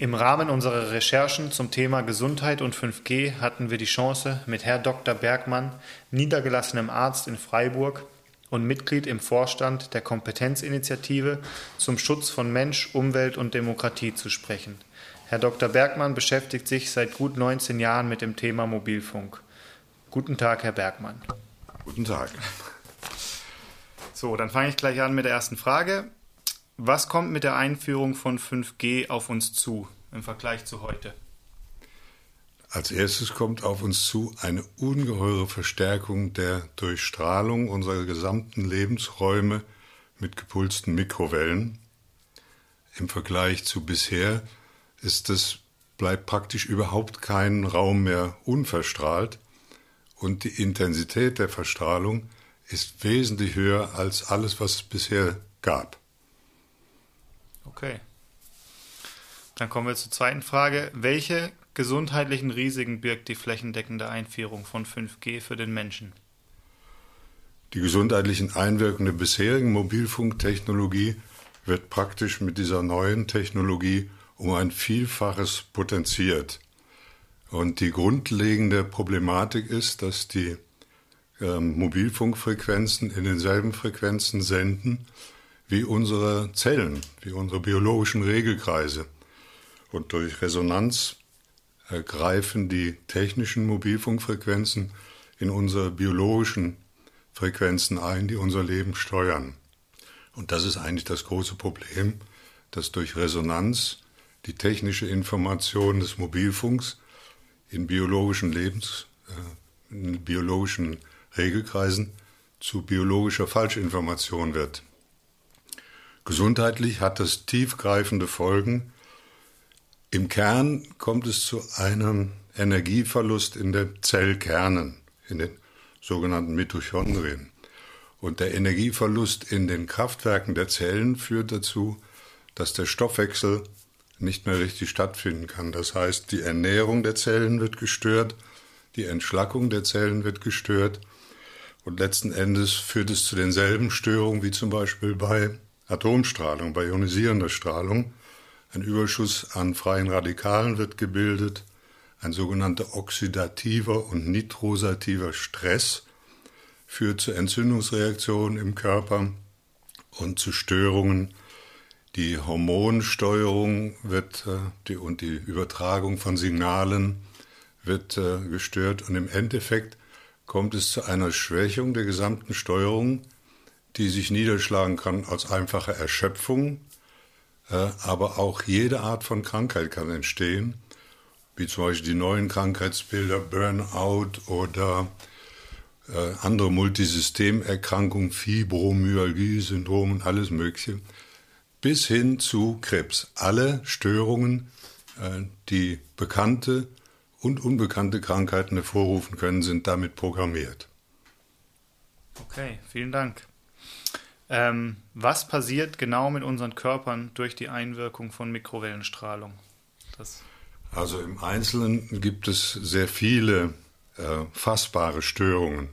Im Rahmen unserer Recherchen zum Thema Gesundheit und 5G hatten wir die Chance, mit Herr Dr. Bergmann, niedergelassenem Arzt in Freiburg und Mitglied im Vorstand der Kompetenzinitiative zum Schutz von Mensch, Umwelt und Demokratie zu sprechen. Herr Dr. Bergmann beschäftigt sich seit gut 19 Jahren mit dem Thema Mobilfunk. Guten Tag, Herr Bergmann. Guten Tag. So, dann fange ich gleich an mit der ersten Frage. Was kommt mit der Einführung von 5G auf uns zu im Vergleich zu heute? Als erstes kommt auf uns zu eine ungeheure Verstärkung der Durchstrahlung unserer gesamten Lebensräume mit gepulsten Mikrowellen. Im Vergleich zu bisher ist es bleibt praktisch überhaupt kein Raum mehr unverstrahlt und die Intensität der Verstrahlung ist wesentlich höher als alles, was es bisher gab. Okay. Dann kommen wir zur zweiten Frage. Welche gesundheitlichen Risiken birgt die flächendeckende Einführung von 5G für den Menschen? Die gesundheitlichen Einwirkungen der bisherigen Mobilfunktechnologie wird praktisch mit dieser neuen Technologie um ein Vielfaches potenziert. Und die grundlegende Problematik ist, dass die äh, Mobilfunkfrequenzen in denselben Frequenzen senden wie unsere Zellen, wie unsere biologischen Regelkreise. Und durch Resonanz greifen die technischen Mobilfunkfrequenzen in unsere biologischen Frequenzen ein, die unser Leben steuern. Und das ist eigentlich das große Problem, dass durch Resonanz die technische Information des Mobilfunks in biologischen Lebens, äh, in biologischen Regelkreisen zu biologischer Falschinformation wird. Gesundheitlich hat das tiefgreifende Folgen. Im Kern kommt es zu einem Energieverlust in den Zellkernen, in den sogenannten Mitochondrien. Und der Energieverlust in den Kraftwerken der Zellen führt dazu, dass der Stoffwechsel nicht mehr richtig stattfinden kann. Das heißt, die Ernährung der Zellen wird gestört, die Entschlackung der Zellen wird gestört und letzten Endes führt es zu denselben Störungen wie zum Beispiel bei Atomstrahlung, bei ionisierender Strahlung. Ein Überschuss an freien Radikalen wird gebildet, ein sogenannter oxidativer und nitrosativer Stress führt zu Entzündungsreaktionen im Körper und zu Störungen. Die Hormonsteuerung wird äh, die, und die Übertragung von Signalen wird äh, gestört und im Endeffekt kommt es zu einer Schwächung der gesamten Steuerung die sich niederschlagen kann als einfache Erschöpfung, äh, aber auch jede Art von Krankheit kann entstehen, wie zum Beispiel die neuen Krankheitsbilder, Burnout oder äh, andere Multisystemerkrankungen, Fibromyalgie, Syndrom und alles Mögliche, bis hin zu Krebs. Alle Störungen, äh, die bekannte und unbekannte Krankheiten hervorrufen können, sind damit programmiert. Okay, vielen Dank. Ähm, was passiert genau mit unseren Körpern durch die Einwirkung von Mikrowellenstrahlung? Das also im Einzelnen gibt es sehr viele äh, fassbare Störungen.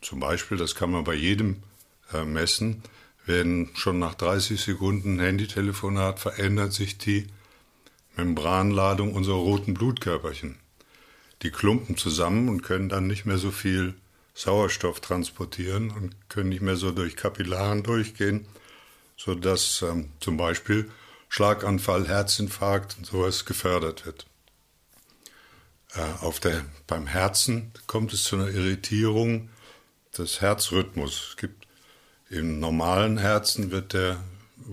Zum Beispiel, das kann man bei jedem äh, messen, werden schon nach 30 Sekunden Handytelefonat verändert sich die Membranladung unserer roten Blutkörperchen. Die klumpen zusammen und können dann nicht mehr so viel Sauerstoff transportieren und können nicht mehr so durch Kapillaren durchgehen, sodass ähm, zum Beispiel Schlaganfall, Herzinfarkt und sowas gefördert wird. Äh, auf der, beim Herzen kommt es zu einer Irritierung des Herzrhythmus. Es gibt im normalen Herzen der,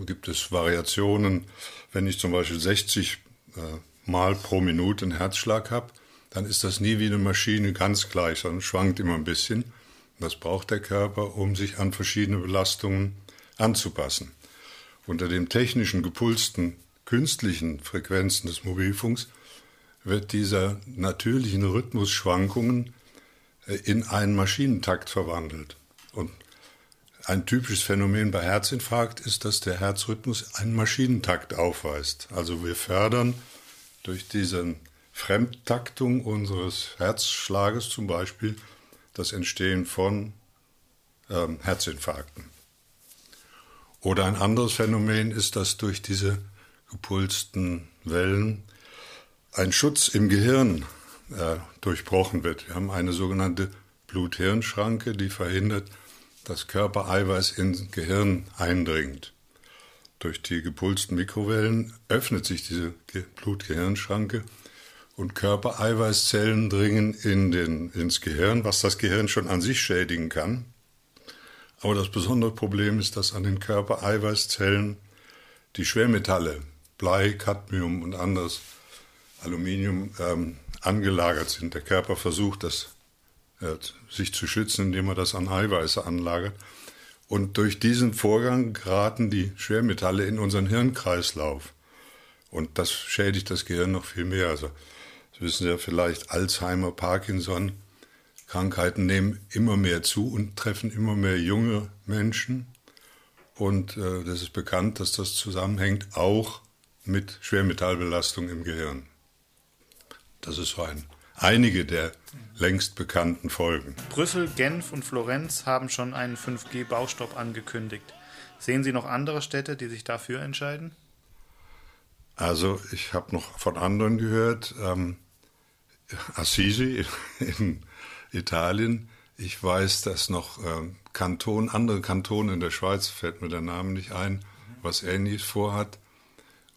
gibt es Variationen. Wenn ich zum Beispiel 60 äh, Mal pro Minute einen Herzschlag habe, dann ist das nie wie eine Maschine ganz gleich, sondern schwankt immer ein bisschen. Das braucht der Körper, um sich an verschiedene Belastungen anzupassen. Unter den technischen gepulsten künstlichen Frequenzen des Mobilfunks wird dieser natürlichen Rhythmusschwankungen äh, in einen Maschinentakt verwandelt. Und ein typisches Phänomen bei Herzinfarkt ist, dass der Herzrhythmus einen Maschinentakt aufweist. Also wir fördern durch diesen Fremdtaktung unseres Herzschlages zum Beispiel das Entstehen von ähm, Herzinfarkten. Oder ein anderes Phänomen ist, dass durch diese gepulsten Wellen ein Schutz im Gehirn äh, durchbrochen wird. Wir haben eine sogenannte Blut-Hirn-Schranke, die verhindert, dass Körpereiweiß ins Gehirn eindringt. Durch die gepulsten Mikrowellen öffnet sich diese Blut-Gehirn-Schranke und Körpereiweißzellen dringen in den, ins Gehirn, was das Gehirn schon an sich schädigen kann. Aber das besondere Problem ist, dass an den Körpereiweißzellen die Schwermetalle, Blei, Cadmium und anderes Aluminium ähm, angelagert sind. Der Körper versucht, das, äh, sich zu schützen, indem er das an Eiweiße anlagert. Und durch diesen Vorgang geraten die Schwermetalle in unseren Hirnkreislauf. Und das schädigt das Gehirn noch viel mehr. Also, das wissen Sie ja vielleicht, Alzheimer, Parkinson, Krankheiten nehmen immer mehr zu und treffen immer mehr junge Menschen. Und äh, das ist bekannt, dass das zusammenhängt auch mit Schwermetallbelastung im Gehirn. Das ist so ein, einige der längst bekannten Folgen. Brüssel, Genf und Florenz haben schon einen 5G-Baustopp angekündigt. Sehen Sie noch andere Städte, die sich dafür entscheiden? Also ich habe noch von anderen gehört, ähm, Assisi in Italien. Ich weiß, dass noch ähm, Kanton, andere Kantone in der Schweiz, fällt mir der Name nicht ein, was Ähnliches vorhat.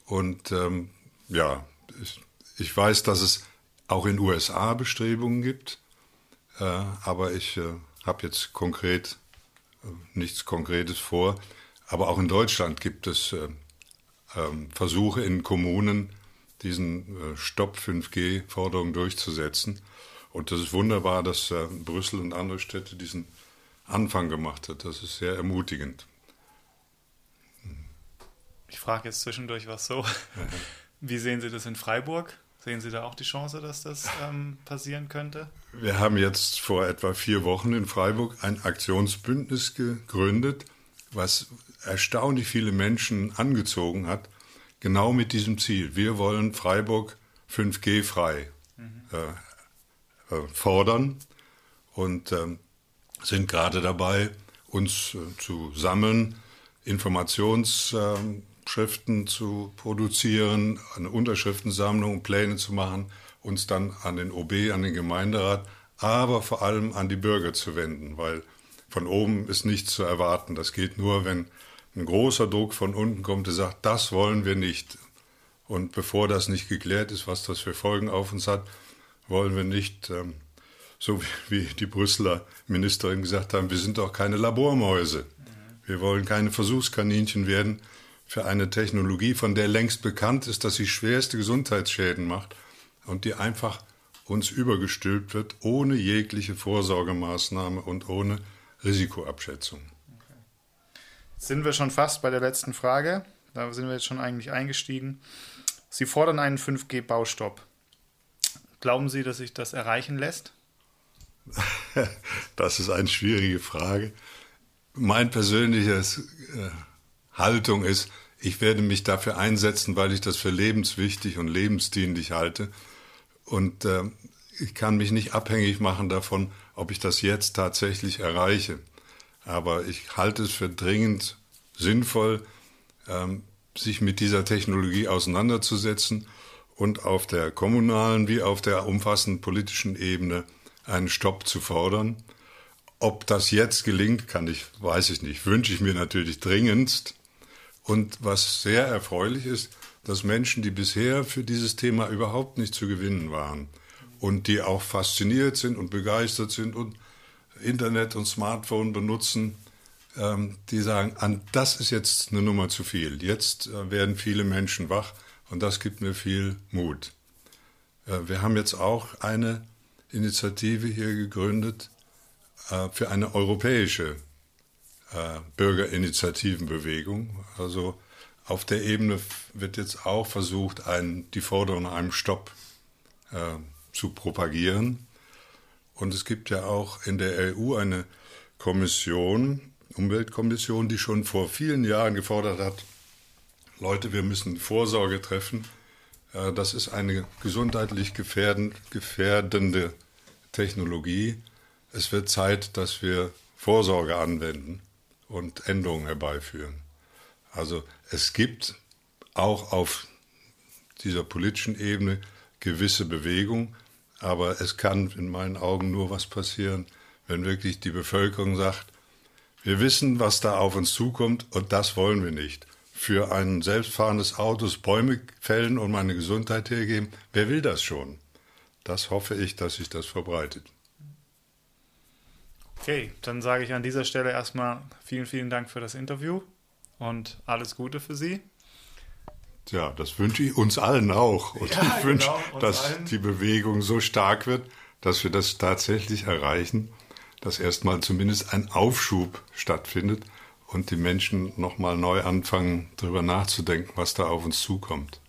Und ähm, ja, ich, ich weiß, dass es auch in USA Bestrebungen gibt, äh, aber ich äh, habe jetzt konkret äh, nichts Konkretes vor. Aber auch in Deutschland gibt es äh, ähm, Versuche in Kommunen, diesen äh, Stopp 5G-Forderungen durchzusetzen. Und das ist wunderbar, dass äh, Brüssel und andere Städte diesen Anfang gemacht hat. Das ist sehr ermutigend. Ich frage jetzt zwischendurch was so. Wie sehen Sie das in Freiburg? Sehen Sie da auch die Chance, dass das ähm, passieren könnte? Wir haben jetzt vor etwa vier Wochen in Freiburg ein Aktionsbündnis gegründet, was erstaunlich viele Menschen angezogen hat, genau mit diesem Ziel. Wir wollen Freiburg 5G frei mhm. äh, äh, fordern und äh, sind gerade dabei, uns äh, zu sammeln, Informations ähm, zu produzieren, eine Unterschriftensammlung, Pläne zu machen, uns dann an den OB, an den Gemeinderat, aber vor allem an die Bürger zu wenden, weil von oben ist nichts zu erwarten. Das geht nur, wenn ein großer Druck von unten kommt, der sagt, das wollen wir nicht. Und bevor das nicht geklärt ist, was das für Folgen auf uns hat, wollen wir nicht, ähm, so wie, die Brüsseler Ministerin gesagt haben, wir sind doch keine Labormäuse. Wir wollen keine Versuchskaninchen werden, für eine Technologie, von der längst bekannt ist, dass sie schwerste Gesundheitsschäden macht und die einfach uns übergestülpt wird, ohne jegliche Vorsorgemaßnahme und ohne Risikoabschätzung. Sind wir schon fast bei der letzten Frage? Da sind wir jetzt schon eigentlich eingestiegen. Sie fordern einen 5G-Baustopp. Glauben Sie, dass sich das erreichen lässt? Das ist eine schwierige Frage. Mein persönliches äh, Haltung ist, ich werde mich dafür einsetzen, weil ich das für lebenswichtig und lebensdienlich halte. Und äh, ich kann mich nicht abhängig machen davon, ob ich das jetzt tatsächlich erreiche. Aber ich halte es für dringend sinnvoll, ähm, sich mit dieser Technologie auseinanderzusetzen und auf der kommunalen wie auf der umfassenden politischen Ebene einen Stopp zu fordern. Ob das jetzt gelingt, kann ich, weiß ich nicht. Wünsche ich mir natürlich dringendst. Und was sehr erfreulich ist, dass Menschen, die bisher für dieses Thema überhaupt nicht zu gewinnen waren und die auch fasziniert sind und begeistert sind und Internet und Smartphone benutzen, die sagen, an das ist jetzt eine Nummer zu viel. Jetzt äh, werden viele Menschen wach und das gibt mir viel Mut. Äh, wir haben jetzt auch eine Initiative hier gegründet äh, für eine europäische Bürgerinitiativenbewegung. Also auf der Ebene wird jetzt auch versucht, ein, die Forderung nach einem Stopp äh, zu propagieren. Und es gibt ja auch in der EU eine Kommission, Umweltkommission, die schon vor vielen Jahren gefordert hat, Leute, wir müssen Vorsorge treffen. Äh, das ist eine gesundheitlich gefährdende Technologie. Es wird Zeit, dass wir Vorsorge anwenden und Änderungen herbeiführen. Also es gibt auch auf dieser politischen Ebene gewisse Bewegung. Aber es kann in meinen Augen nur was passieren, wenn wirklich die Bevölkerung sagt, wir wissen, was da auf uns zukommt und das wollen wir nicht. Für ein selbstfahrendes Autos Bäume fällen und meine Gesundheit hergeben, wer will das schon? Das hoffe ich, dass sich das verbreitet. Okay, dann sage ich an dieser Stelle erstmal vielen, vielen Dank für das Interview und alles Gute für Sie. Ja, das wünsche ich uns allen auch. Und ja, ich wünsche, genau, dass allen. die Bewegung so stark wird, dass wir das tatsächlich erreichen, dass erstmal zumindest ein Aufschub stattfindet und die Menschen nochmal neu anfangen, darüber nachzudenken, was da auf uns zukommt.